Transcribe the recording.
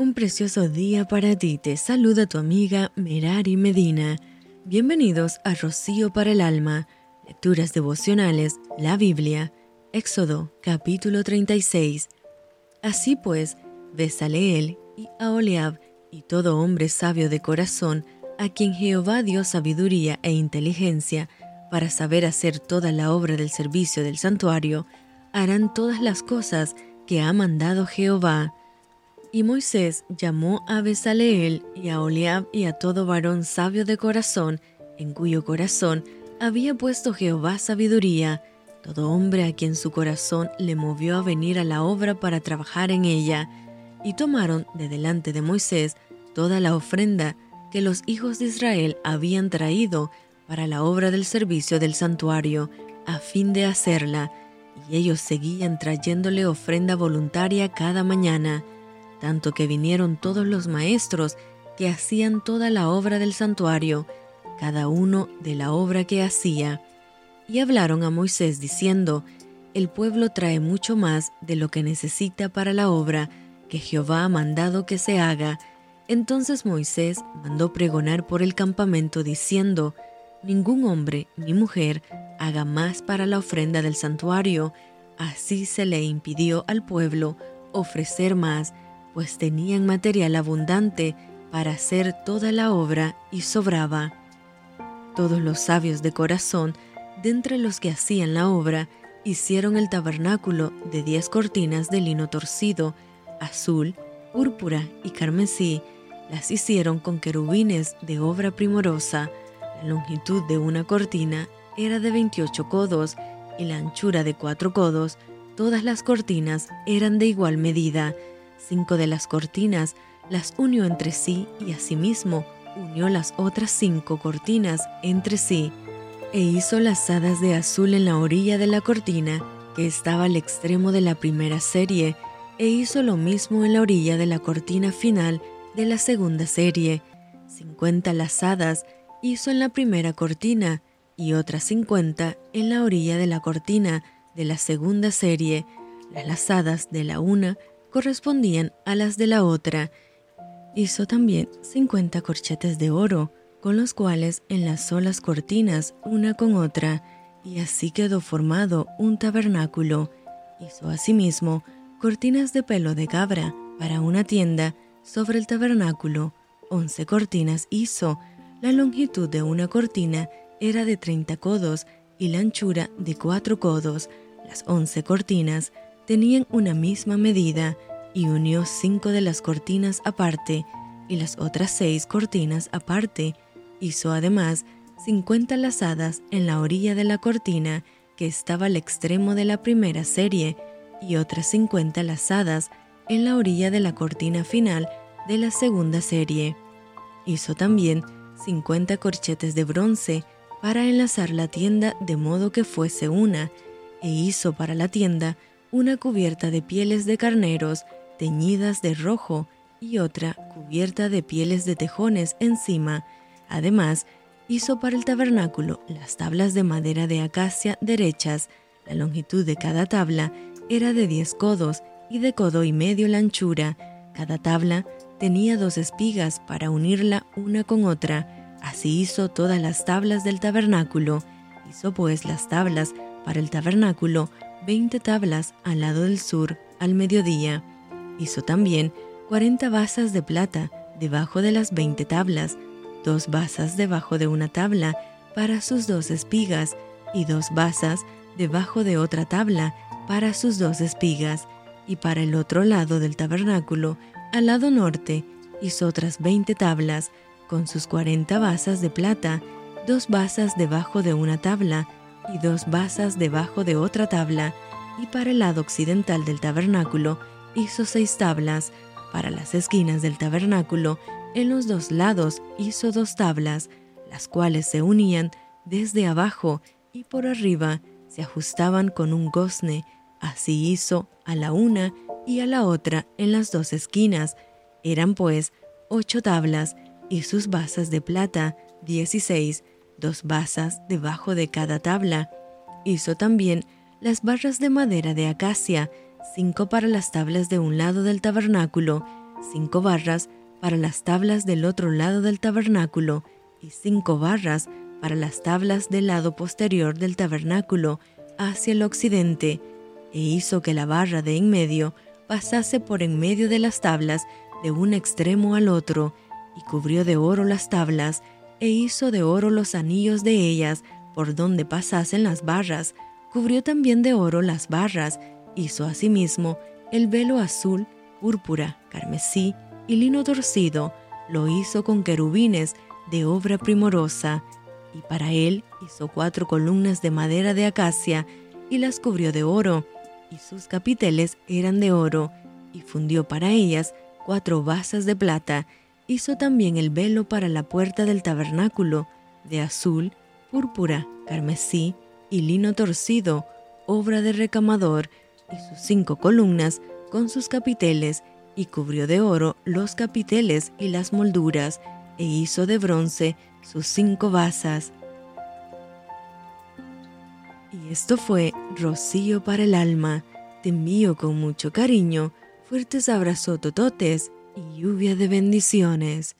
Un precioso día para ti. Te saluda tu amiga Merari Medina. Bienvenidos a Rocío para el Alma. Lecturas devocionales, la Biblia. Éxodo, capítulo 36. Así pues, Besaleel y Aoleab y todo hombre sabio de corazón, a quien Jehová dio sabiduría e inteligencia para saber hacer toda la obra del servicio del santuario, harán todas las cosas que ha mandado Jehová y Moisés llamó a Besaleel y a Oliab y a todo varón sabio de corazón, en cuyo corazón había puesto Jehová sabiduría, todo hombre a quien su corazón le movió a venir a la obra para trabajar en ella, y tomaron de delante de Moisés toda la ofrenda que los hijos de Israel habían traído para la obra del servicio del santuario, a fin de hacerla, y ellos seguían trayéndole ofrenda voluntaria cada mañana tanto que vinieron todos los maestros que hacían toda la obra del santuario, cada uno de la obra que hacía, y hablaron a Moisés diciendo, El pueblo trae mucho más de lo que necesita para la obra que Jehová ha mandado que se haga. Entonces Moisés mandó pregonar por el campamento diciendo, Ningún hombre ni mujer haga más para la ofrenda del santuario. Así se le impidió al pueblo ofrecer más pues tenían material abundante para hacer toda la obra y sobraba. Todos los sabios de corazón, de entre los que hacían la obra, hicieron el tabernáculo de diez cortinas de lino torcido, azul, púrpura y carmesí, las hicieron con querubines de obra primorosa. La longitud de una cortina era de 28 codos y la anchura de cuatro codos. Todas las cortinas eran de igual medida cinco de las cortinas las unió entre sí y asimismo unió las otras cinco cortinas entre sí, e hizo lazadas de azul en la orilla de la cortina que estaba al extremo de la primera serie, e hizo lo mismo en la orilla de la cortina final de la segunda serie. Cincuenta lazadas hizo en la primera cortina y otras cincuenta en la orilla de la cortina de la segunda serie. Las lazadas de la una correspondían a las de la otra. Hizo también 50 corchetes de oro, con los cuales enlazó las cortinas una con otra, y así quedó formado un tabernáculo. Hizo asimismo cortinas de pelo de cabra para una tienda sobre el tabernáculo. Once cortinas hizo. La longitud de una cortina era de treinta codos y la anchura de cuatro codos. Las once cortinas tenían una misma medida y unió cinco de las cortinas aparte y las otras seis cortinas aparte. Hizo además cincuenta lazadas en la orilla de la cortina que estaba al extremo de la primera serie y otras cincuenta lazadas en la orilla de la cortina final de la segunda serie. Hizo también cincuenta corchetes de bronce para enlazar la tienda de modo que fuese una, e hizo para la tienda una cubierta de pieles de carneros teñidas de rojo y otra cubierta de pieles de tejones encima. Además, hizo para el tabernáculo las tablas de madera de acacia derechas. La longitud de cada tabla era de diez codos y de codo y medio la anchura. Cada tabla tenía dos espigas para unirla una con otra. Así hizo todas las tablas del tabernáculo. Hizo pues las tablas para el tabernáculo veinte tablas al lado del sur al mediodía. Hizo también cuarenta basas de plata debajo de las veinte tablas, dos basas debajo de una tabla para sus dos espigas y dos basas debajo de otra tabla para sus dos espigas, y para el otro lado del tabernáculo, al lado norte, hizo otras veinte tablas con sus cuarenta basas de plata, dos basas debajo de una tabla y dos basas debajo de otra tabla, y para el lado occidental del tabernáculo hizo seis tablas, para las esquinas del tabernáculo en los dos lados hizo dos tablas, las cuales se unían desde abajo y por arriba se ajustaban con un gozne, así hizo a la una y a la otra en las dos esquinas. Eran pues ocho tablas y sus basas de plata, dieciséis, dos basas debajo de cada tabla. Hizo también las barras de madera de acacia, cinco para las tablas de un lado del tabernáculo, cinco barras para las tablas del otro lado del tabernáculo y cinco barras para las tablas del lado posterior del tabernáculo hacia el occidente, e hizo que la barra de en medio pasase por en medio de las tablas de un extremo al otro, y cubrió de oro las tablas, e hizo de oro los anillos de ellas por donde pasasen las barras, cubrió también de oro las barras, hizo asimismo el velo azul, púrpura, carmesí y lino torcido, lo hizo con querubines de obra primorosa, y para él hizo cuatro columnas de madera de acacia, y las cubrió de oro, y sus capiteles eran de oro, y fundió para ellas cuatro basas de plata, hizo también el velo para la puerta del tabernáculo, de azul, púrpura, carmesí y lino torcido, obra de recamador, y sus cinco columnas con sus capiteles, y cubrió de oro los capiteles y las molduras, e hizo de bronce sus cinco basas. Y esto fue Rocío para el alma. Te envío con mucho cariño, fuertes abrazos tototes y lluvia de bendiciones.